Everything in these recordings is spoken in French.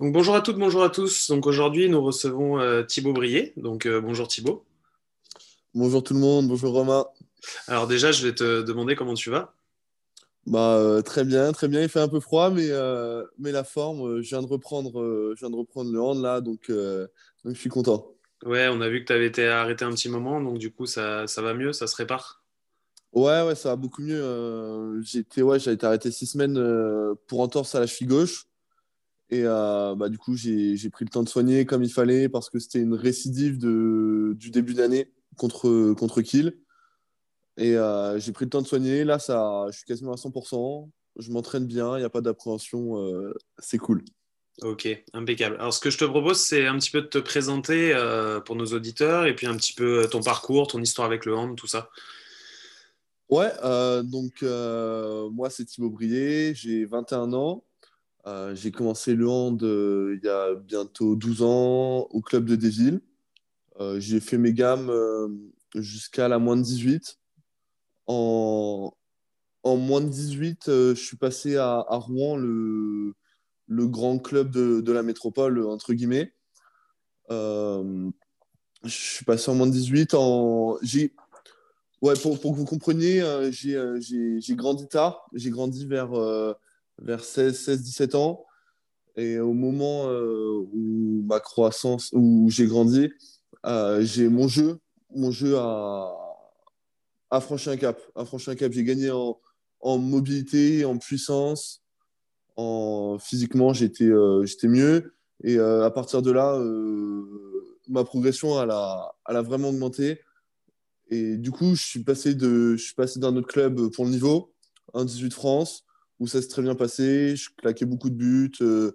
Donc, bonjour à toutes, bonjour à tous. Donc aujourd'hui nous recevons euh, Thibaut Brier. Donc euh, bonjour Thibaut. Bonjour tout le monde, bonjour Romain. Alors déjà je vais te demander comment tu vas. Bah, euh, très bien, très bien. Il fait un peu froid, mais, mais la forme, je viens de reprendre, je viens de reprendre le hand là, donc, donc je suis content. Ouais, on a vu que tu avais été arrêté un petit moment, donc du coup ça, ça va mieux, ça se répare. Ouais, ouais, ça va beaucoup mieux. J'étais, ouais, j'ai été arrêté six semaines pour entorse à la cheville gauche. Et euh, bah, du coup, j'ai, pris le temps de soigner comme il fallait parce que c'était une récidive de, du début d'année contre, contre Kiel. Et euh, j'ai pris le temps de soigner. Là, ça, je suis quasiment à 100%. Je m'entraîne bien, il n'y a pas d'appréhension. euh, c'est cool. Ok, impeccable. Alors ce que je te propose c'est un petit peu de te présenter pour nos auditeurs et puis un petit peu ton parcours, ton histoire avec le hand, tout ça. Ouais, donc moi c'est Thibaut Brier, j'ai 21 ans. Euh, j'ai commencé le hand euh, il y a bientôt 12 ans au club de Desvilles. Euh, j'ai fait mes gammes euh, jusqu'à la moins de 18. En, en moins de 18, euh, je suis passé à, Rouen, le, grand club de, la métropole, entre guillemets. Je suis passé en moins de 18. En... J'ai Ouais, pour, pour que vous compreniez, j'ai j'ai- grandi tard. J'ai grandi vers, vers 16, 16, 17 ans. Et au moment euh, où ma croissance, où j'ai grandi, euh, j'ai mon jeu, mon jeu a, franchi un cap. Franchi un cap. J'ai gagné en, mobilité, en puissance, en physiquement, j'étais euh, mieux. Et à partir de là, ma progression, a, a vraiment augmenté. Et du coup, je suis passé d'un autre club pour le niveau, un 18 France, où ça s'est très bien passé. Je claquais beaucoup de buts, euh,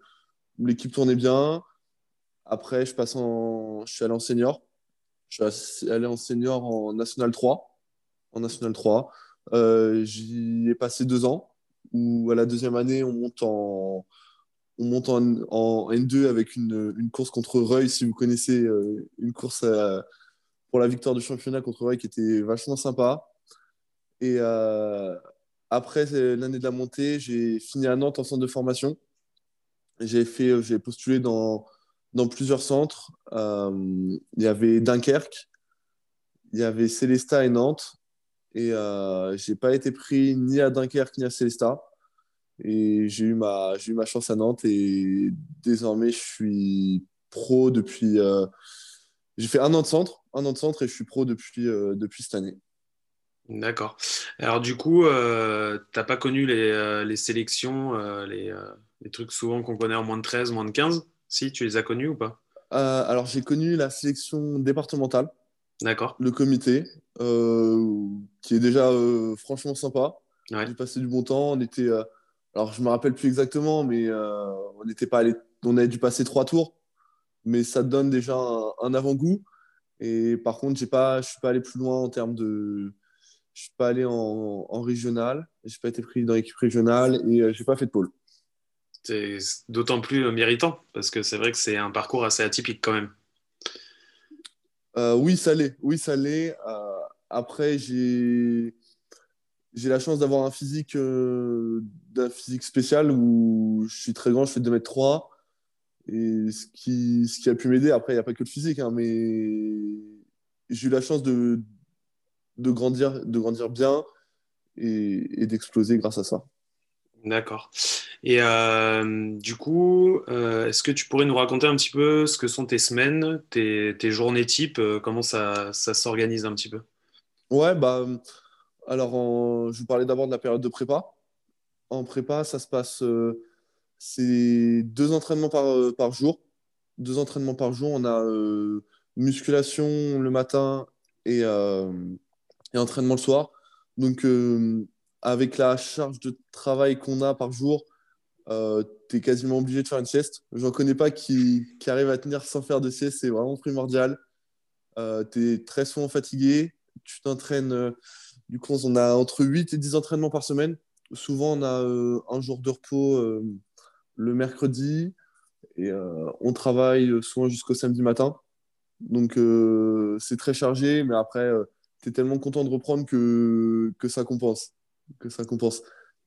l'équipe tournait bien. Après, je passe en, je suis allé en senior. Je suis allé en senior en National 3. En National 3. Euh, j'y ai passé deux ans, où à la deuxième année, on monte en, on monte en, en N2 avec une, course contre Reuil, si vous connaissez, euh, une course à, pour la victoire du championnat contre Ray qui était vachement sympa. Et euh, après l'année de la montée, j'ai fini à Nantes en centre de formation. J'ai j'ai postulé dans, dans plusieurs centres. Euh, il y avait Dunkerque, il y avait Célestat et Nantes. Et euh, j'ai pas été pris ni à Dunkerque ni à Célestat. Et j'ai eu ma, eu ma chance à Nantes. Et désormais, je suis pro depuis. euh, j'ai fait un an de centre, un an de centre et je suis pro depuis, euh, depuis cette année. D'accord. Alors du coup, euh, t'as pas connu les, euh, les sélections, euh, les, les trucs souvent qu'on connaît en moins de 13, moins de 15? Si, tu les as connus ou pas? Alors, j'ai connu la sélection départementale, D'accord. le comité, qui est déjà franchement sympa. Ouais. J'ai passé du bon temps. On était, alors, je me rappelle plus exactement, mais on n'était pas allé, on avait dû passer trois tours, mais ça donne déjà un, un avant-goût. Et par contre, j'ai pas, je suis pas allé plus loin en termes de, je suis pas allé en, en régional, j'ai pas été pris dans l'équipe régionale et euh, j'ai pas fait de pôle. C'est d'autant plus méritant parce que c'est vrai que c'est un parcours assez atypique quand même. Euh, oui, ça l'est. Oui, ça l'est. Euh, après, j'ai j'ai la chance d'avoir un physique euh, d'un physique spécial où je suis très grand, je fais 2m3 et ce qui ce qui a pu m'aider après, il n'y a pas que le physique hein, mais j'ai eu la chance de de grandir de grandir bien et, et d'exploser grâce à ça. D'accord. Et euh, du coup, euh, est-ce que tu pourrais nous raconter un petit peu ce que sont tes semaines, tes, tes journées type, euh, comment ça, ça s'organise un petit peu? Ouais, bah alors en- je vous parlais d'abord de la période de prépa. En prépa, ça se passe c'est deux entraînements par, par jour. Deux entraînements par jour. On a musculation le matin et, et entraînement le soir. Donc, euh, avec la charge de travail qu'on a par jour, euh, tu es quasiment obligé de faire une sieste. J'en connais pas qui, qui arrivent à tenir sans faire de sieste, c'est vraiment primordial. Euh, tu es très souvent fatigué, tu t'entraînes. Euh, du coup, on a entre 8 et 10 entraînements par semaine. Souvent, on a euh, un jour de repos le mercredi et on travaille souvent jusqu'au samedi matin. Donc, c'est très chargé, mais après, tu es tellement content de reprendre que, que ça compense. Que ça compense.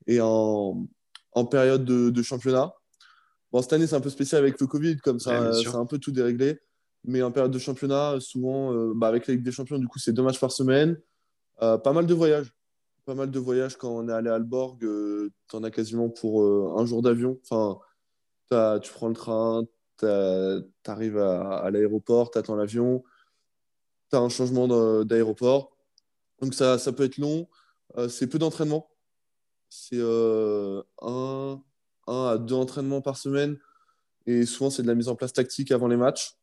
Et en, en période de, de championnat, bon, cette année, c'est un peu spécial avec le Covid, comme ça, a un peu tout déréglé. Mais en période de championnat, souvent, euh, bah, avec la Ligue des Champions, du coup, c'est deux matchs par semaine. Euh, pas mal de voyages. Pas mal de voyages quand on est allé à Alborg. tu en as quasiment pour euh, un jour d'avion. Enfin, tu prends le train, tu arrives à, à l'aéroport, tu attends l'avion, tu as un changement d'aéroport. Donc ça, ça peut être long. Euh, c'est peu d'entraînement. C'est euh, un, un à deux entraînements par semaine. Et souvent, c'est de la mise en place tactique avant les matchs.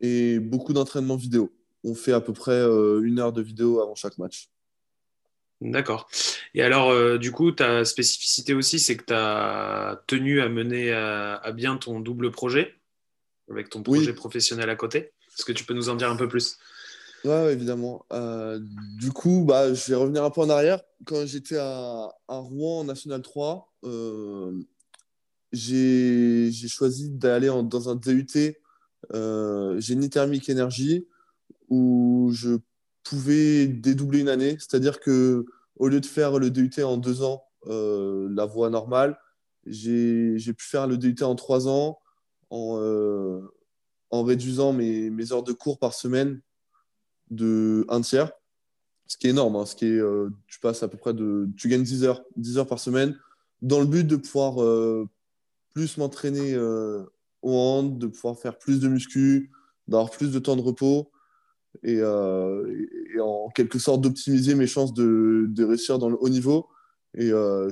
Et beaucoup d'entraînements vidéo. On fait à peu près euh, une heure de vidéo avant chaque match. D'accord. Et alors, du coup, ta spécificité aussi, c'est que tu as tenu à mener à, à bien ton double projet avec ton projet Oui. professionnel à côté? Est-ce que tu peux nous en dire un peu plus? Ouais, évidemment. Euh, du coup, bah, je vais revenir un peu en arrière. Quand j'étais à, Rouen en National 3, euh, j'ai choisi d'aller dans un DUT euh, génie thermique énergie où je pouvais dédoubler une année. C'est-à-dire que au lieu de faire le DUT en deux ans, euh, la voie normale, j'ai pu faire le DUT en trois ans en, en réduisant mes, heures de cours par semaine de un tiers, ce qui est énorme. hein, ce qui est, euh, tu à peu près de, tu gagnes 10 heures, 10 heures par semaine, dans le but de pouvoir euh, plus m'entraîner euh, au hand, de pouvoir faire plus de muscu, d'avoir plus de temps de repos et, euh, en quelque sorte d'optimiser mes chances de, réussir dans le haut niveau. Et bah,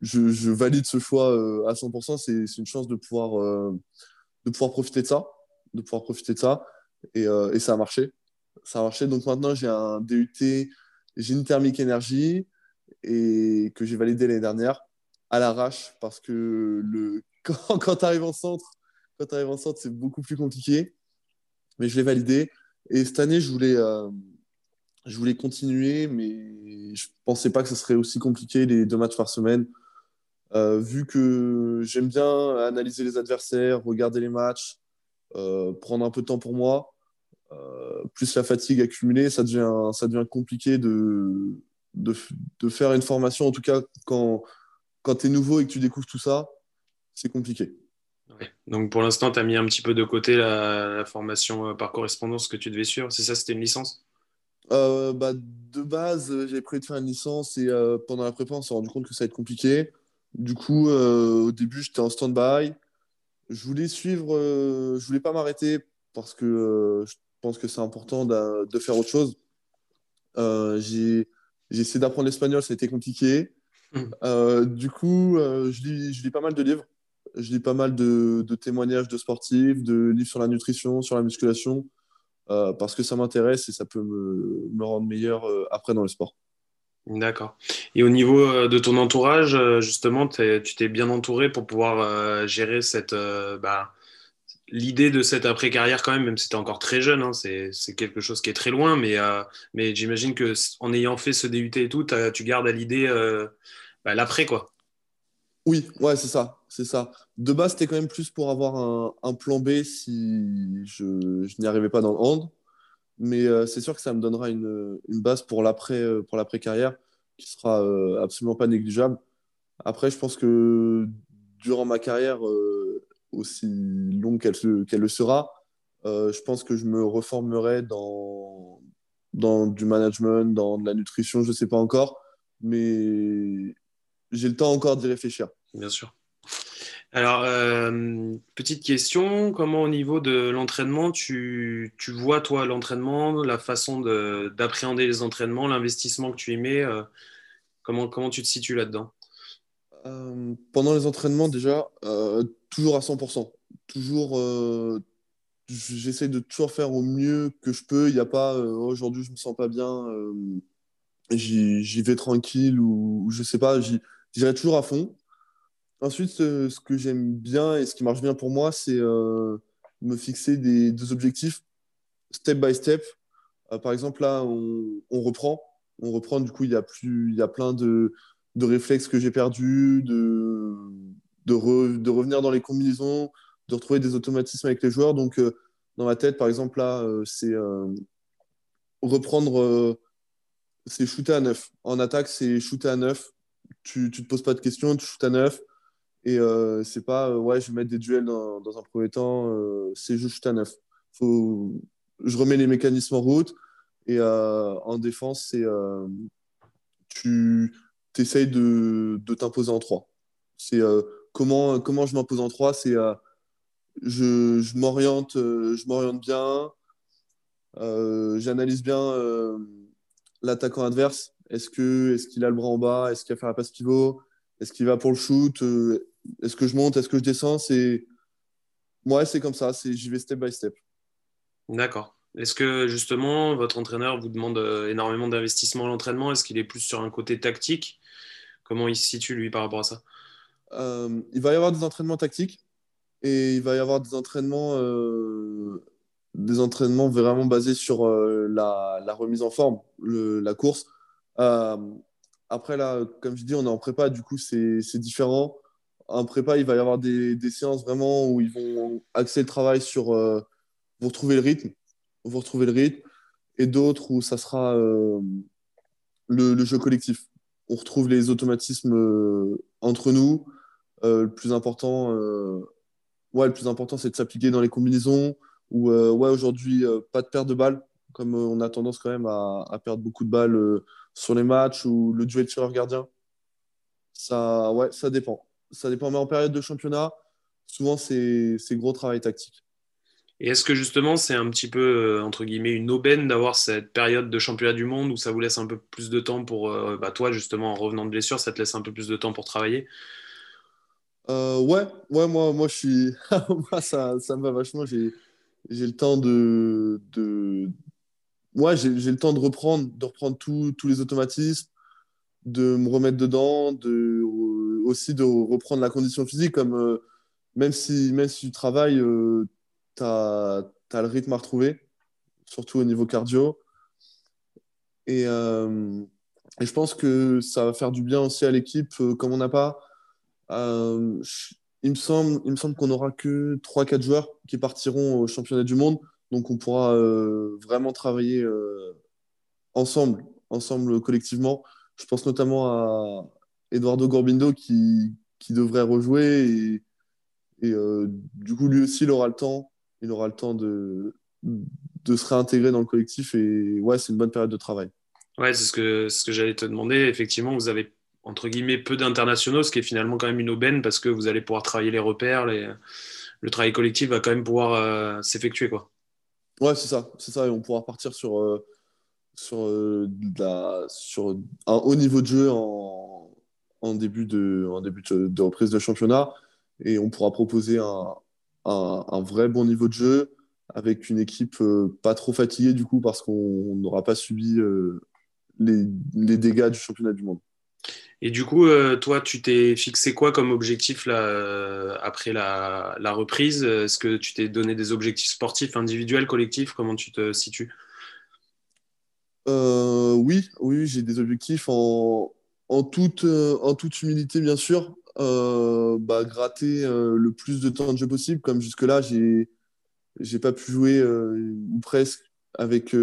je, valide ce choix à 100%. C'est une chance de pouvoir, de pouvoir profiter de ça, de pouvoir profiter de ça. Et, euh, ça a marché. Ça a marché. Donc maintenant, j'ai un DUT génie thermique énergie et que j'ai validé l'année dernière à l'arrache parce que quand, tu arrives en centre, quand tu arrives en centre, c'est beaucoup plus compliqué. Mais je l'ai validé. Et cette année, je voulais, euh, je voulais continuer, mais je pensais pas que ce serait aussi compliqué les deux matchs par semaine. Euh, vu que j'aime bien analyser les adversaires, regarder les matchs, euh, prendre un peu de temps pour moi, euh, plus la fatigue accumulée, ça devient, ça devient compliqué de, de, de faire une formation. En tout cas, quand, quand tu es nouveau et que tu découvres tout ça, c'est compliqué. Ouais. Donc, pour l'instant, tu as mis un petit peu de côté la, la formation par correspondance que tu devais suivre. C'est ça, c'était une licence? Bah, de base, j'avais prévu de faire une licence et pendant la prépa, on s'est rendu compte que ça allait être compliqué. Du coup, euh, au début, j'étais en stand-by. Je voulais suivre, euh, je voulais pas m'arrêter parce que euh, je pense que c'est important de, faire autre chose. J'ai, essayé d'apprendre l'espagnol, ça a été compliqué. Euh, du coup, je lis, je lis pas mal de livres. Je lis pas mal de, de témoignages de sportifs, de livres sur la nutrition, sur la musculation, euh, parce que ça m'intéresse et ça peut me, me rendre meilleur euh, après dans le sport. D'accord. Et au niveau euh, de ton entourage, euh, justement, tu t'es bien entouré pour pouvoir euh, gérer cette, bah, l'idée de cette après-carrière quand même, même si tu es encore très jeune, hein, c'est, quelque chose qui est très loin, mais, mais j'imagine que en ayant fait ce DUT et tout, tu gardes à l'idée bah, l'après, quoi. Oui, ouais, c'est ça, c'est ça. De base, c'était quand même plus pour avoir un, un plan B si je, je n'y arrivais pas dans le hand. Mais euh, c'est sûr que ça me donnera une, une base pour l'après, euh, l'après-carrière qui sera euh, absolument pas négligeable. Après, je pense que durant ma carrière, aussi longue qu'elle le sera, je pense que je me reformerai dans, dans du management, dans de la nutrition, je sais pas encore. Mais j'ai le temps encore d'y réfléchir. Bien sûr. Alors, euh, petite question, comment au niveau de l'entraînement, tu, vois, toi, l'entraînement, la façon de- d'appréhender les entraînements, l'investissement que tu y mets, euh, comment, comment tu te situes là-dedans? Euh, pendant les entraînements, déjà, toujours à 100%. Toujours, j'essaie de toujours faire au mieux que je peux. Il n'y a pas euh, aujourd'hui, je me sens pas bien, j'y vais tranquille ou, je sais pas, j'irai toujours à fond. Ensuite, ce, que j'aime bien et ce qui marche bien pour moi, c'est me fixer des, objectifs step by step. par exemple, là, on, reprend. On reprend, du coup, il y a, plus, il y a plein de, réflexes que j'ai perdus, de, de, revenir dans les combinaisons, de retrouver des automatismes avec les joueurs. Donc, dans ma tête, par exemple, là, c'est reprendre, c'est shooter à 9. En attaque, c'est shooter à 9. Tu ne te poses pas de questions, tu shootes à 9. Et euh, c'est pas, euh, ouais, je vais mettre des duels dans, un premier temps, euh, c'est juste à neuf. Faut... Je remets les mécanismes en route. Et en défense, c'est tu essayes de, de t'imposer en trois. C'est comment, comment je m'impose en trois, c'est je, je m'oriente bien, j'analyse bien l'attaquant adverse. Est-ce qu'il est a le bras en bas? Est-ce qu'il va faire la passe pivot? Est-ce qu'il va pour le shoot est-ce que je monte, est-ce que je descends C'est moi, c'est comme ça. C'est j'y vais step by step. D'accord. Est-ce que justement votre entraîneur vous demande euh, énormément d'investissement à l'entraînement? Est-ce qu'il est plus sur un côté tactique? Comment il se situe lui par rapport à ça? Euh, Il va y avoir des entraînements tactiques et il va y avoir des entraînements, euh, des entraînements vraiment basés sur la, la, remise en forme, le, la course. Après là, comme je dis, on est en prépa, du coup c'est différent en prépa, il va y avoir des, séances vraiment où ils vont axer le travail sur euh, vous retrouver le rythme, vous retrouver le rythme, et d'autres où ça sera euh, le, jeu collectif. On retrouve les automatismes euh, entre nous. le plus important, ouais, le plus important, c'est de s'appliquer dans les combinaisons. Ou ouais, aujourd'hui, pas de perte de balles, comme on a tendance quand même à perdre beaucoup de balles sur les matchs ou le duel tireur-gardien. Ça, ouais, ça dépend ça dépend. Mais en période de championnat, souvent, c'est gros travail tactique. Et est-ce que justement, c'est un petit peu, euh, entre guillemets, une aubaine d'avoir cette période de championnat du monde où ça vous laisse un peu plus de temps pour, euh, bah, toi, justement, en revenant de blessure, ça te laisse un peu plus de temps pour travailler? Euh, Ouais, ouais moi, moi, je suis. moi, ça, ça me va vachement. J'ai le temps de. de... Ouais, j'ai le temps de reprendre, de reprendre tous les automatismes, de me remettre dedans, de aussi de reprendre la condition physique. Comme, euh, même, si, même si tu travailles, euh, tu as, le rythme à retrouver, surtout au niveau cardio. Et, euh, et, je pense que ça va faire du bien aussi à l'équipe, comme on n'a pas. il me semble, il me semble qu'on n'aura que 3-4 joueurs qui partiront au championnat du monde. Donc on pourra vraiment travailler ensemble, ensemble collectivement. Je pense notamment à, Eduardo Gorbindo qui, qui devrait rejouer. Et, euh, du coup, lui aussi, il aura le temps. Il aura le temps de, de se réintégrer dans le collectif. Et ouais, c'est une bonne période de travail. Ouais, c'est ce que, ce que j'allais te demander. Effectivement, vous avez entre guillemets peu d'internationaux, ce qui est finalement quand même une aubaine parce que vous allez pouvoir travailler les repères. Le travail collectif va quand même pouvoir euh, s'effectuer. quoi. Ouais, c'est ça. C'est ça. Et on pourra partir sur, euh, sur, un haut niveau de jeu en début de, en début de, reprise de championnat et on pourra proposer un, vrai bon niveau de jeu avec une équipe euh, pas trop fatiguée du coup parce qu'on n'aura pas subi euh, les, dégâts du championnat du monde. Et du coup, euh, toi, tu t'es fixé quoi comme objectif là, après la, reprise? Est-ce que tu t'es donné des objectifs sportifs, individuels, collectifs? Comment tu te situes? Oui, oui j'ai des objectifs en, en toute, euh, en toute humilité, bien sûr, euh, bah, gratter euh, le plus de temps de jeu possible. Comme jusque-là, j'ai n'ai pas pu jouer, ou presque, avec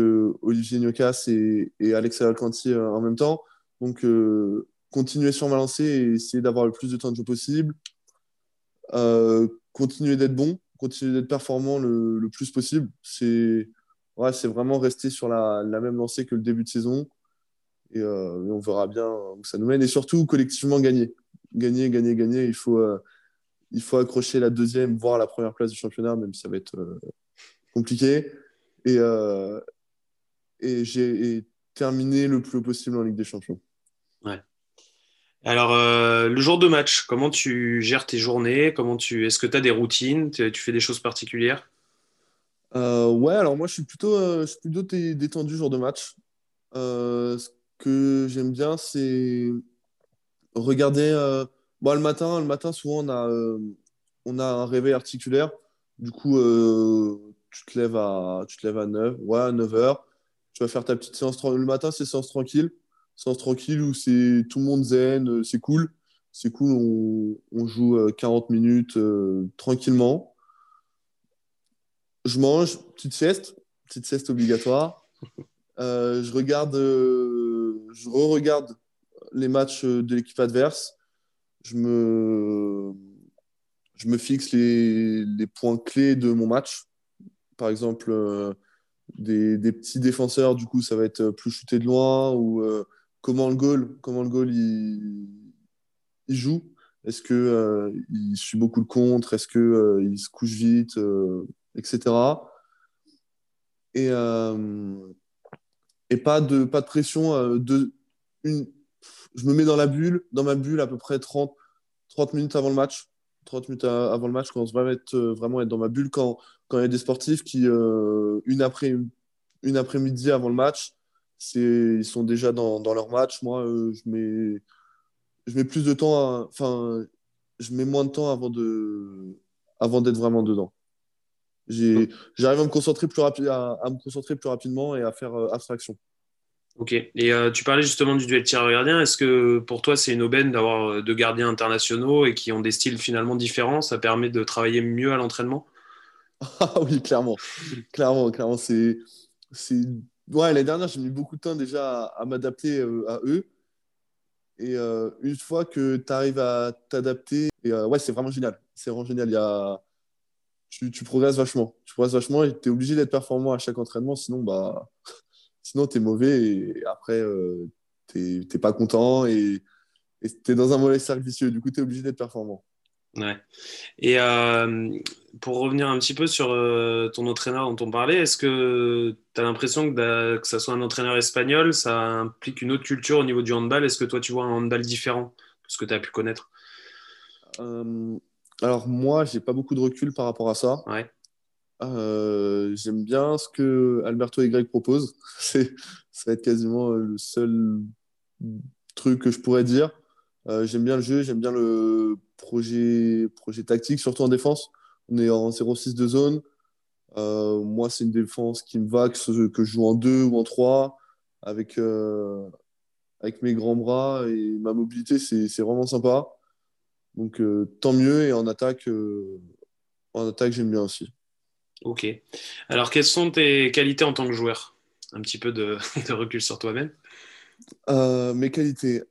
Olivier Niocas et, et Alex Alcanti en même temps. Donc, continuer sur ma lancée et essayer d'avoir le plus de temps de jeu possible. continuer d'être bon, continuer d'être performant le, plus possible. C'est ouais, vraiment rester sur la, même lancée que le début de saison. Euh, et, on verra bien où ça nous mène. Et surtout, collectivement, gagner. Gagner, gagner, gagner. Il faut, euh, il faut accrocher la deuxième, voire la première place du championnat, même si ça va être euh, compliqué. Et, et j'ai terminé le plus possible en Ligue des Champions. Ouais. Alors, le jour de match, comment tu gères tes journées? Comment tu... Est-ce que tu as des routines? Tu, fais des choses particulières? Ouais, alors moi, je suis plutôt, je suis plutôt détendu jour de match. Euh, que j'aime bien, c'est regarder. Bon, le matin, le matin, souvent, on a, on a un réveil articulaire. Du coup, tu, te lèves à, tu te lèves à 9, ouais, à 9 h. Tu vas faire ta petite séance. Le matin, c'est séance tranquille. Séance tranquille où c'est tout le monde zen, c'est cool. C'est cool, on, on, joue 40 minutes tranquillement. Je mange, petite sieste, petite sieste obligatoire. je regarde, je re-regarde les matchs de l'équipe adverse. Je me, je me fixe les, les, points clés de mon match. Par exemple, euh, des, des, petits défenseurs, du coup, ça va être plus shooté de loin ou euh, comment le goal, comment le goal il, joue. Est-ce qu'il euh, il suit beaucoup le contre? Est-ce qu'il il se couche vite Etc. Et, pas, de, pas de pression. de, une, je me mets dans la bulle, dans ma bulle à peu près 30, 30 minutes avant le match. 30 minutes avant le match, je commence vraiment être, euh, vraiment être dans ma bulle quand, quand il y a des sportifs qui, euh, une, après, une après-midi avant le match, ils sont déjà dans, dans leur match. Moi, euh, je, mets, je mets plus de temps, enfin, je mets moins de temps avant de avant d'être vraiment dedans. J'arrive à me concentrer plus rapide, à, à, me concentrer plus rapidement et à faire abstraction. Ok. Et euh, tu parlais justement du duel tireur-gardien. Est-ce que pour toi, c'est une aubaine d'avoir euh, deux gardiens internationaux et qui ont des styles finalement différents? Ça permet de travailler mieux à l'entraînement? Ah oui, clairement. clairement, clairement. C'est, Ouais, l'année dernière, j'ai mis beaucoup de temps déjà à, m'adapter euh, à eux. Et une fois que tu arrives à t'adapter, et, ouais, c'est vraiment génial. C'est vraiment génial. Il y a... tu, tu progresses vachement. Tu progresses vachement et tu es obligé d'être performant à chaque entraînement. Sinon, bah Sinon, tu es mauvais et après, euh, tu n'es pas content et tu es dans un mauvais cercle vicieux. Du coup, tu es obligé d'être performant. Ouais. Et euh, pour revenir un petit peu sur euh, ton entraîneur dont on parlait, est-ce que tu as l'impression que, que ça soit un entraîneur espagnol, ça implique une autre culture au niveau du handball? Est-ce que toi, tu vois un handball différent de ce que tu as pu connaître? Alors, moi, j'ai pas beaucoup de recul par rapport à ça. Ouais. Euh, j'aime bien ce que Alberto Greg proposent. ça va être quasiment le seul truc que je pourrais dire. Euh, j'aime bien le jeu, j'aime bien le projet, projet tactique, surtout en défense. On est en 0-6 de zone. Euh, moi, c'est une défense qui me va, que, je joue en 2 ou en 3, avec, avec mes grands bras et ma mobilité, c'est vraiment sympa. Donc, tant mieux. Et en attaque, en attaque j'aime bien aussi. Ok. Alors, quelles sont tes qualités en tant que joueur? Un petit peu de, recul sur toi-même. Euh, mes qualités.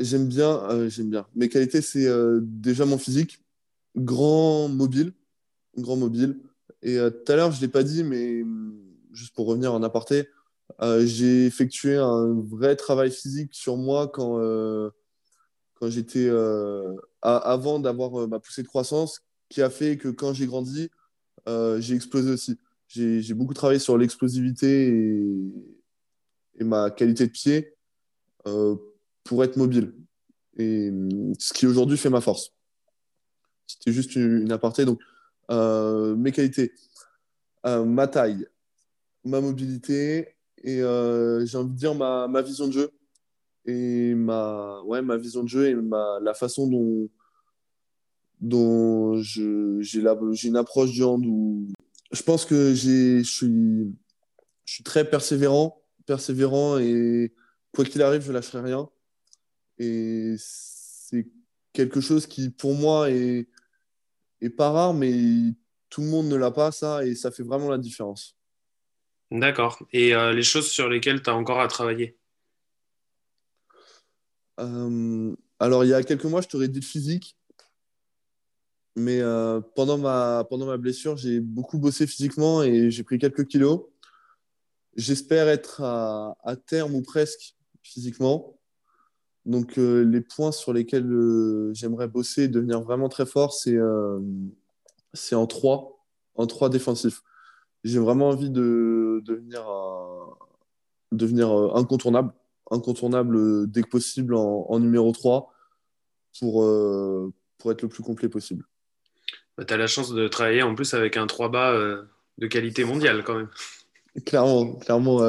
Euh, j'aime bien, euh, j'aime bien. Mes qualités, c'est déjà mon physique, grand mobile, grand mobile. Et tout à l'heure, je l'ai pas dit, mais hum, juste pour revenir en aparté, j'ai effectué un vrai travail physique sur moi quand quand j'étais avant d'avoir ma poussée de croissance, qui a fait que quand j'ai grandi, euh, j'ai explosé aussi. J'ai beaucoup travaillé sur l'explosivité et, ma qualité de pied euh, pour être mobile. Et ce qui aujourd'hui fait ma force. C'était juste une, aparté. Donc, euh, mes qualités, ma taille, ma mobilité et j'ai envie de dire ma, ma, vision de jeu et ma, ouais, ma vision de jeu et ma, la façon dont, dont j'ai une approche du hand où je pense que je suis, je suis très persévérant, persévérant et quoi qu'il arrive, je lâcherai rien. Et c'est quelque chose qui, pour moi, est, est pas rare, mais tout le monde ne l'a pas, ça, et ça fait vraiment la différence. D'accord. Et euh, les choses sur lesquelles tu as encore à travailler? Euh, Alors, il y a quelques mois, je t'aurais dit le physique. Mais euh, pendant, ma, pendant ma blessure, j'ai beaucoup bossé physiquement et j'ai pris quelques kilos. J'espère être à, à, terme ou presque physiquement. Donc, euh, les points sur lesquels euh, j'aimerais bosser et devenir vraiment très fort, c'est c'est en trois, en trois défensifs. J'ai vraiment envie de, devenir, devenir incontournable, incontournable dès que possible en, en numéro 3 pour, pour être le plus complet possible. Bah, tu as la chance de travailler en plus avec un 3 bas euh, de qualité mondiale quand même. Clairement, clairement.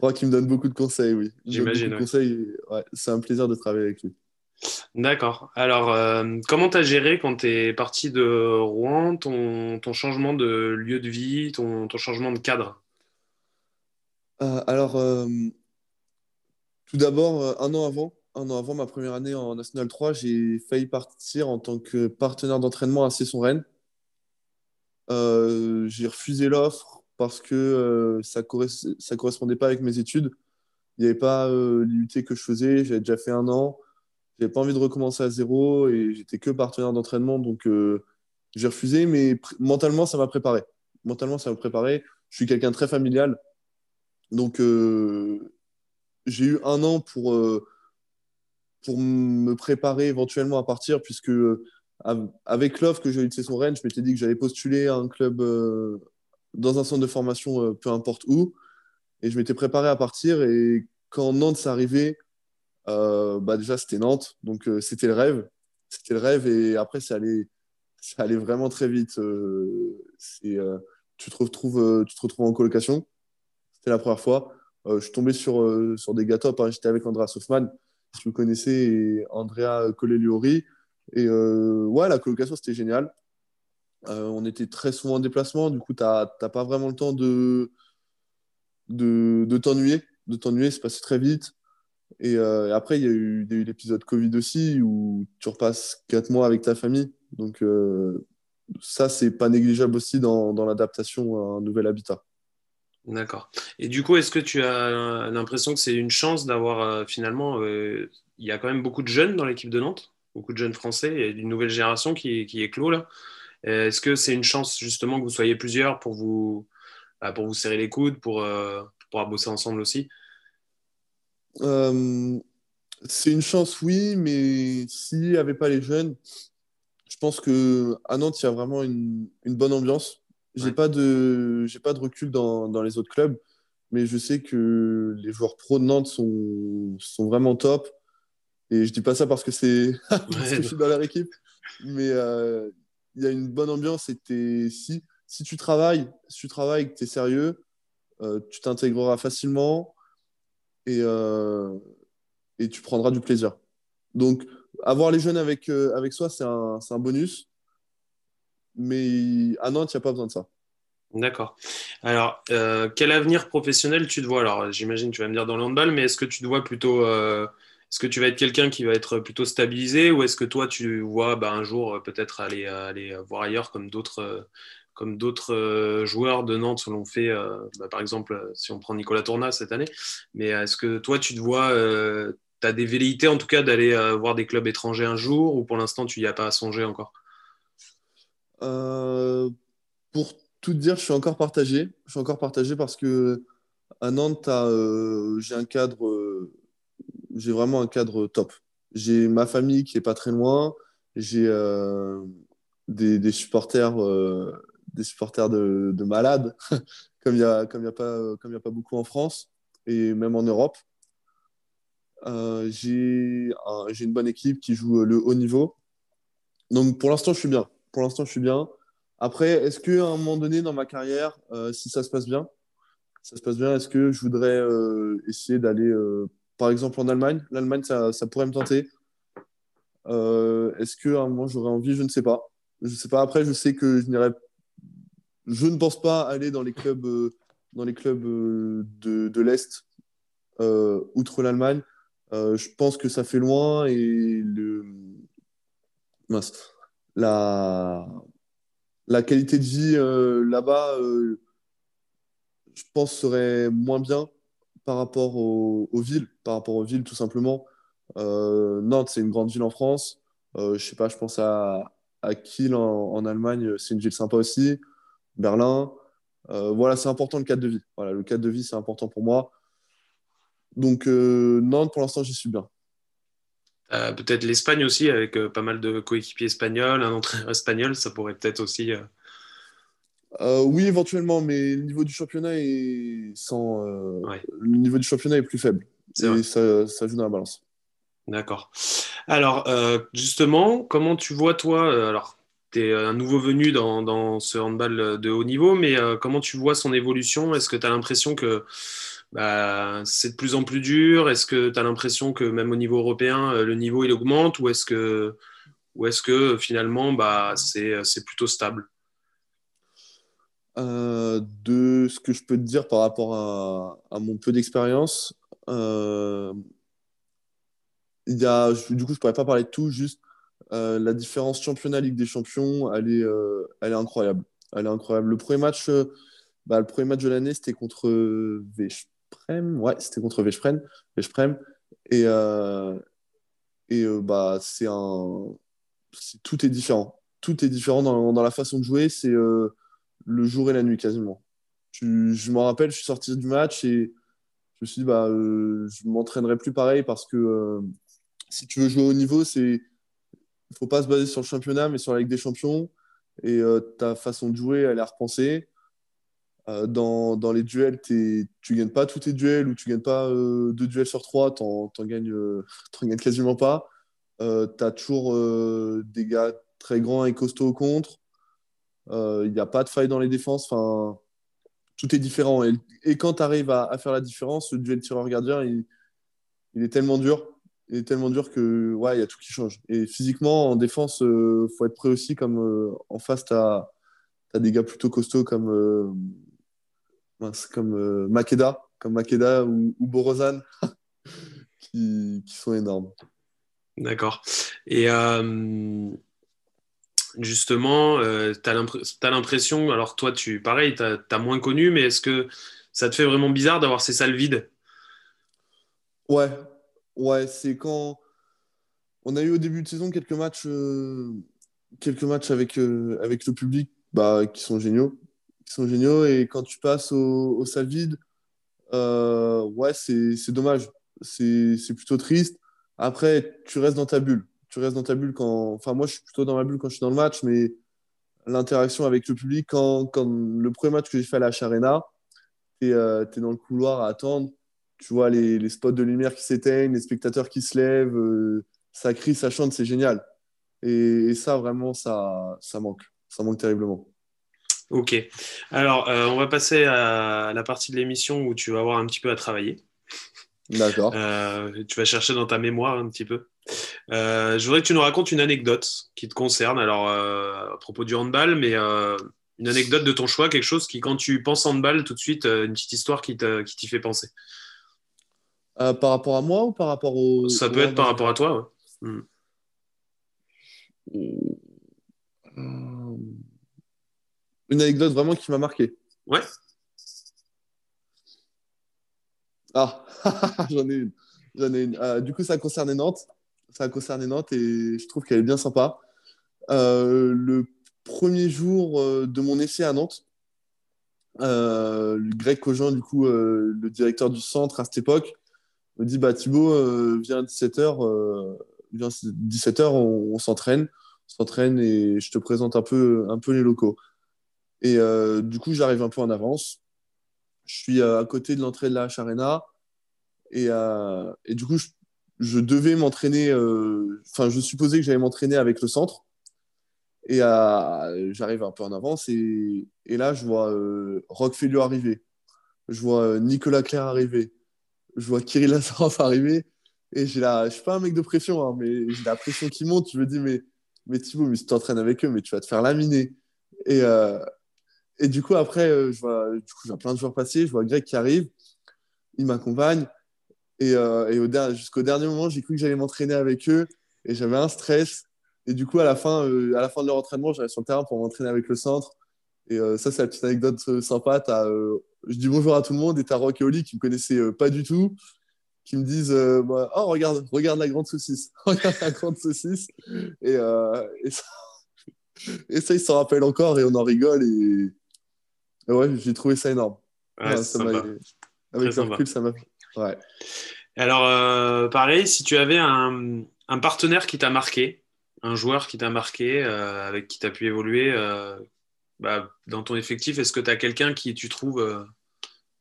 Roy qui me donne beaucoup de conseils, oui. J'imagine. Conseils. Ouais, c'est un plaisir de travailler avec lui. D'accord. Alors, euh, comment tu as géré quand tu es parti de Rouen ton, ton, changement de lieu de vie, ton, ton changement de cadre? Euh, Alors, euh, tout d'abord, un an avant, un an avant ma première année en National 3, j'ai failli partir en tant que partenaire d'entraînement à Cesson-Rennes. j'ai refusé l'offre parce que ça ne correspondait pas avec mes études. Il n'y avait pas l'UT que je faisais, j'avais déjà fait un an. J'avais pas envie de recommencer à zéro et j'étais que partenaire d'entraînement, donc euh, j'ai refusé, mais mentalement, ça m'a préparé. Mentalement, ça m'a préparé. Je suis quelqu'un très familial, donc euh, j'ai eu un an pour, euh, pour me préparer éventuellement à partir, puisque avec l'offre que j'ai eu de Cesson Rennes, je m'étais dit que j'allais postuler à un club dans un centre de formation, peu importe où, et je m'étais préparé à partir. Et quand Nantes arrivé, euh, bah déjà, c'était Nantes. Donc, euh, c'était le rêve. C'était le rêve. Et après, ça allait, ça allait vraiment très vite. Euh, tu, te retrouves, tu te retrouves en colocation. C'était la première fois. je suis tombé sur, sur des gars top. Hein. J'étais avec Andrea Soufman, si vous connaissez, et Andrea Coleliori. Et ouais, la colocation, c'était génial. On était très souvent en déplacement. Du coup, tu n'as pas vraiment le temps de, de, t'ennuyer. De t'ennuyer, c'est passé très vite. Euh, et, après, il y a eu, l'épisode Covid aussi où tu repasses quatre mois avec ta famille. Donc, euh, ça, c'est pas négligeable aussi dans, dans l'adaptation à un nouvel habitat. D'accord. Et du coup, est-ce que tu as l'impression que c'est une chance d'avoir euh, finalement. il y a quand même beaucoup de jeunes dans l'équipe de Nantes, beaucoup de jeunes français, et une nouvelle génération qui, qui clos là? Est-ce que c'est une chance justement que vous soyez plusieurs pour vous, bah, pour vous serrer les coudes, pour, pour pouvoir bosser ensemble aussi? Euh, c'est une chance, oui, mais s'il n'y avait pas les jeunes, je pense qu'à Nantes, il y a vraiment une, bonne ambiance. J'ai n'ai pas de pas de recul dans, dans, les autres clubs, mais je sais que les joueurs pro de Nantes sont, sont vraiment top. Et je dis pas ça parce que c'est je suis dans leur équipe, mais euh, il y a une bonne ambiance. Et si si tu travailles, si tu travailles, que tu es sérieux, euh, tu t'intégreras facilement et, euh, et tu prendras du plaisir. Donc, avoir les jeunes avec, euh, avec soi, c'est un, un, bonus. Mais à Nantes, il n'y a pas besoin de ça. D'accord. Alors, quel avenir professionnel tu te vois? Alors, j'imagine que tu vas me dire dans le handball, mais est-ce que tu te vois plutôt. Est-ce que tu vas être quelqu'un qui va être plutôt stabilisé ou est-ce que toi, tu vois bah, un jour peut-être aller, aller voir ailleurs comme d'autres comme d'autres euh, joueurs de Nantes l'ont fait, euh, bah, par exemple, euh, si on prend Nicolas Tourna cette année. Mais est-ce que toi, tu te vois, tu as des velléités en tout cas d'aller voir des clubs étrangers un jour ou pour l'instant, tu n'y as pas à songer encore Pour tout dire, je suis encore partagé. Je suis encore partagé parce que à Nantes, j'ai un cadre, j'ai vraiment un cadre top. J'ai ma famille qui est pas très loin. J'ai des, des, supporters des supporters de, malades, comme il n'y a, a, pas, a pas beaucoup en France et même en Europe. Euh, j'ai une bonne équipe qui joue le haut niveau. Donc pour l'instant, je suis bien. Pour l'instant, je suis bien. Après, est-ce qu'à un moment donné dans ma carrière, euh, si ça se passe bien, ça se passe bien, est-ce que je voudrais euh, essayer d'aller, par exemple, en Allemagne L'Allemagne, ça, pourrait me tenter. est-ce qu'à un moment, j'aurais envie? Je ne sais pas. Je sais pas. Après, je sais que je n'irai je ne pense pas aller dans les clubs, euh, dans les clubs euh, de, l'Est, euh, outre l'Allemagne. je pense que ça fait loin et le... la... la qualité de vie là-bas, je pense, serait moins bien par rapport aux, villes, par rapport aux villes tout simplement. Nantes, c'est une grande ville en France. je sais pas, je pense à, à Kiel en, Allemagne, c'est une ville sympa aussi. Berlin. Euh, voilà, c'est important le cadre de vie. Voilà, le cadre de vie, c'est important pour moi. Donc, euh, Nantes, pour l'instant, j'y suis bien. Euh, peut-être l'Espagne aussi, avec pas mal de coéquipiers espagnols, un entraîneur espagnol, ça pourrait peut-être aussi. Oui, éventuellement, mais le niveau du championnat est sans. Le niveau du championnat est plus faible. Et ça, ça, joue dans la balance. D'accord. Alors, justement, comment tu vois, toi, alors tu es un nouveau venu dans, ce handball de haut niveau, mais euh, comment tu vois son évolution? Est-ce que tu as l'impression que bah, c'est de plus en plus dur? Est-ce que tu as l'impression que même au niveau européen, le niveau il augmente? Ou est-ce que, ou est que finalement bah, c'est plutôt stable? De ce que je peux te dire par rapport à, mon peu d'expérience, il y a, du coup, je pourrais pas parler de tout, juste euh, la différence championnat Ligue des Champions, elle est, euh, elle est incroyable. Elle est incroyable. Le premier match, euh, bah, le premier match de l'année, c'était contre Veszprem. Ouais, c'était contre. Veszprem. Et, et bah, c'est un, tout est différent. Tout est différent dans, dans la façon de jouer. C'est le jour et la nuit quasiment. Tu, je me rappelle, je suis sorti du match et je me suis dit, bah, je m'entraînerai plus pareil parce que si tu veux jouer au niveau, c'est il faut pas se baser sur le championnat, mais sur la Ligue des Champions. Et euh, ta façon de jouer, elle est à repenser. Euh, dans, dans, les duels, tu gagnes pas tous tes duels ou tu gagnes pas euh, deux duels sur trois, tu n'en gagnes, gagnes, quasiment pas. tu as toujours des gars très grands et costauds contre. Il n'y a pas de faille dans les défenses. Enfin, tout est différent. Et, quand tu arrives à, faire la différence, le duel tireur-gardien, il, il, est tellement dur est tellement dur que ouais, il y a tout qui change. Et physiquement, en défense, il euh, faut être prêt aussi. Comme euh, en face, tu as, des gars plutôt costauds comme, euh, comme Makeda, comme Makeda ou, ou Borozan, qui, qui, sont énormes. D'accord. Et justement, tu as l'impression, alors toi, tu pareil, tu as, moins connu, mais est-ce que ça te fait vraiment bizarre d'avoir ces salles vides? Ouais, Ouais, c'est quand on a eu au début de saison quelques matchs, euh, euh, avec le public bah, qui sont géniaux. Qui sont géniaux. Et quand tu passes au, au salle vide, euh, ouais, c'est dommage. C'est plutôt triste. Après, tu restes dans ta bulle. Tu restes dans ta bulle quand. Enfin, moi, je suis plutôt dans ma bulle quand je suis dans le match, mais l'interaction avec le public, quand, quand le premier match que j'ai fait à la Arena, tu es, es, dans le couloir à attendre tu vois les, les, spots de lumière qui s'éteignent, les spectateurs qui se lèvent, euh, ça crie, ça chante, c'est génial. Et, ça, vraiment, ça, ça manque. Ça manque terriblement. Ok. Alors, euh, on va passer à la partie de l'émission où tu vas avoir un petit peu à travailler. D'accord. Euh, tu vas chercher dans ta mémoire un petit peu. je voudrais que tu nous racontes une anecdote qui te concerne, alors à propos du handball, mais une anecdote de ton choix, quelque chose qui, quand tu penses handball, tout de suite, une petite histoire qui t'y fait penser. Euh, par rapport à moi ou par rapport au. Ça peut être par rapport à toi, hmm. euh, Une anecdote vraiment qui m'a marqué. Ouais. Ah, j'en ai une. J'en ai. Euh, du coup, ça concerne Nantes. Ça concerne Nantes et je trouve qu'elle est bien sympa. le premier jour de mon essai à Nantes, Greg Cogent, du coup, le directeur du centre à cette époque, me dit bah Thibaut euh, viens à 17h euh, 17h on, s'entraîne s'entraîne et je te présente un peu un peu les locaux et euh, du coup j'arrive un peu en avance je suis à côté de l'entrée de la H Arena et, et du coup je, devais m'entraîner enfin je supposais que j'allais m'entraîner avec le centre et j'arrive un peu en avance et, là je vois Rock Fellio arriver je vois Nicolas Claire arriver je vois Kirill Lazarov arriver et j'ai la, je suis pas un mec de pression, hein, mais j'ai la pression qui monte. Je me dis, mais, mais mais si tu t'entraînes avec eux, mais tu vas te faire laminer. Et, euh, et du coup, après, euh, je, vois, du coup, je plein de joueurs passer. Je vois Greg qui arrive, il m'accompagne. Et, euh, et jusqu'au dernier moment, j'ai cru que j'allais m'entraîner avec eux et j'avais un stress. Et du coup, à la fin, à la fin de leur entraînement, j'allais sur le terrain pour m'entraîner avec le centre. Et ça, c'est la petite anecdote sympa. As je dis bonjour à tout le monde et t'as Rock et Oli qui me connaissaient euh, pas du tout, qui me disent euh, bah, Oh, regarde, regarde la grande saucisse, regarde la grande saucisse. Et, euh, ça, ils s'en rappellent encore et on en rigole. Ouais, j'ai trouvé ça énorme. Ouais, ça avec le recul, ça m'a. Ouais. Alors, pareil, si tu avais un, un partenaire qui t'a marqué, un joueur qui t'a marqué, avec qui tu as pu évoluer, bah, dans ton effectif, est-ce que tu as quelqu'un qui tu trouves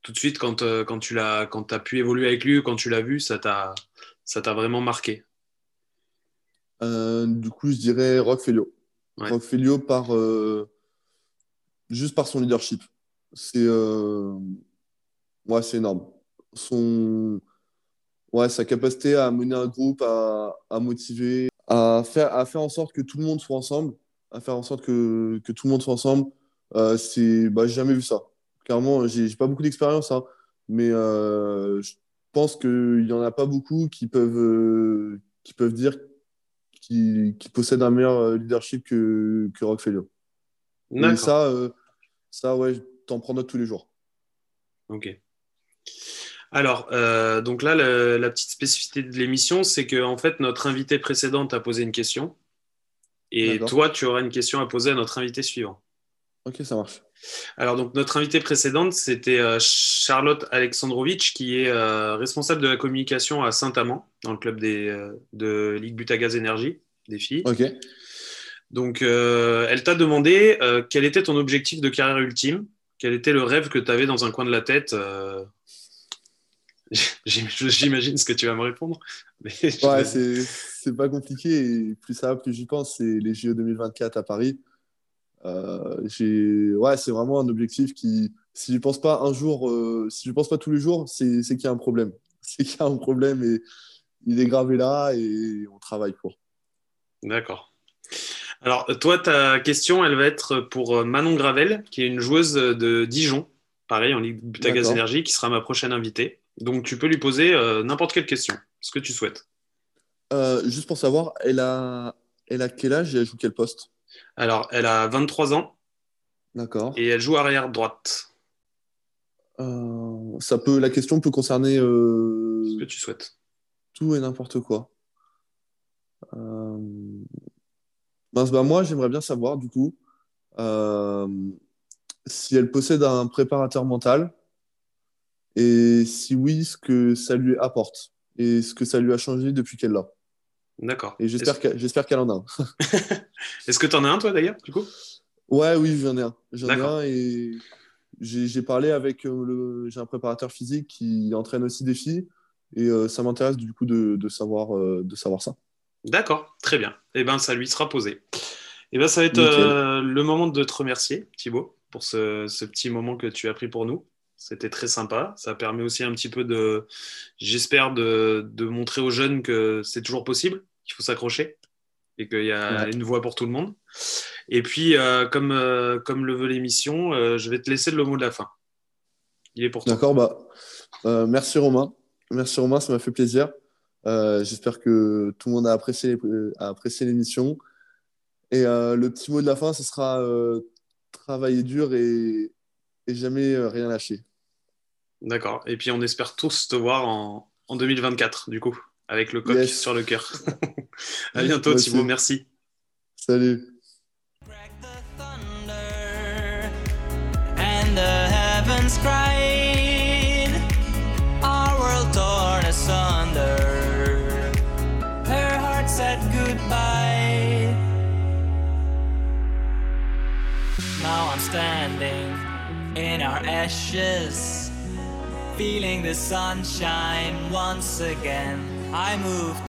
tout de suite, quand, euh, quand tu l'as, quand as pu évoluer avec lui, quand tu l'as vu, ça t'a, ça t'a vraiment marqué? Euh, Du coup, je dirais Rock Felio. Rock Felio par, euh, juste par son leadership. C'est, ouais, c'est énorme. son, ouais, sa capacité à mener un groupe, à, à motiver, à faire, à faire en sorte que tout le monde soit ensemble, à faire en sorte que, que tout le monde soit ensemble. Euh, c'est, bah, j'ai jamais vu ça. Clairement, j'ai pas beaucoup d'expérience, hein, mais euh, je pense qu'il y en a pas beaucoup qui peuvent, euh, qui peuvent dire qu'ils qu'ils possèdent un meilleur euh, leadership que, que Rockfeller. Et ça, euh, ça, ouais, t'en prends note tous les jours. Ok. Alors, euh, donc là, le- la petite spécificité de l'émission, c'est que en fait, notre invité précédent t'a posé une question, et toi, tu auras une question à poser à notre invité suivant. Ok, ça marche. Alors, donc, notre invitée précédente, c'était euh, Charlotte Alexandrovitch, qui est euh, responsable de la communication à Saint-Amand, dans le club des, euh, de Ligue Butagaz Énergie, des filles. Ok. Donc, elle t'a demandé quel était ton objectif de carrière ultime, quel était le rêve que tu avais dans un coin de la tête. euh, j'im- J'imagine ce que tu vas me répondre. Mais Ouais, c'est pas compliqué. Et plus ça va, plus j'y pense. C'est les JO 2024 à Paris. Euh, ouais, c'est vraiment un objectif qui, si je pense pas un jour, euh, si je pense pas tous les jours, c'est qu'il y a un problème. C'est qu'il y a un problème et il est gravé là et on travaille pour. D'accord. Alors, toi, ta question, elle va être pour euh, Manon Gravel, qui est une joueuse de Dijon, pareil, en Ligue Butagaz. Énergie, qui sera ma prochaine invitée. Donc, tu peux lui poser euh, n'importe quelle question, ce que tu souhaites. Euh, juste pour savoir, elle a, elle a quel âge et elle joue quel poste? Alors, elle a 23 ans D'accord. et elle joue arrière droite, Euh, ça peut, la question peut concerner ce que tu souhaites. tout et n'importe quoi. Mince, bah moi, j'aimerais bien savoir, du coup, euh, si elle possède un préparateur mental et si oui, ce que ça lui apporte et ce que ça lui a changé depuis qu'elle l'a. D'accord. Et j'espère qu'elle en a un. est-ce que tu en as un, toi, d'ailleurs, du coup? Ouais, oui, j'en ai un. J'en ai un et j'ai parlé avec euh, le. J'ai un préparateur physique qui entraîne aussi des filles et euh, ça m'intéresse du coup de, de savoir, euh, de savoir ça. D'accord, très bien. Eh bien, ça lui sera posé. Eh bien, ça va être euh, le moment de te remercier, Thibaut, pour ce, ce petit moment que tu as pris pour nous. C'était très sympa. Ça permet aussi un petit peu de, j'espère, de, de montrer aux jeunes que c'est toujours possible, qu'il faut s'accrocher et qu'il y a Ouais. une voie pour tout le monde. Et puis, euh, comme, euh, comme le veut l'émission, euh, je vais te laisser le mot de la fin. Il est pour toi. D'accord, bah, merci Romain. Merci Romain, ça m'a fait plaisir. Euh, J'espère que tout le monde a apprécié, a apprécié l'émission. Et euh, le petit mot de la fin, ce sera euh, travailler dur et, et jamais euh, rien lâcher. D'accord. Et puis, on espère tous te voir en, en 2024, du coup, avec le coq Yes. sur le cœur. à bientôt, Moi Thibaut. Merci. Salut. And the heavens cried. I'm standing in our ashes, feeling the sunshine once again. I moved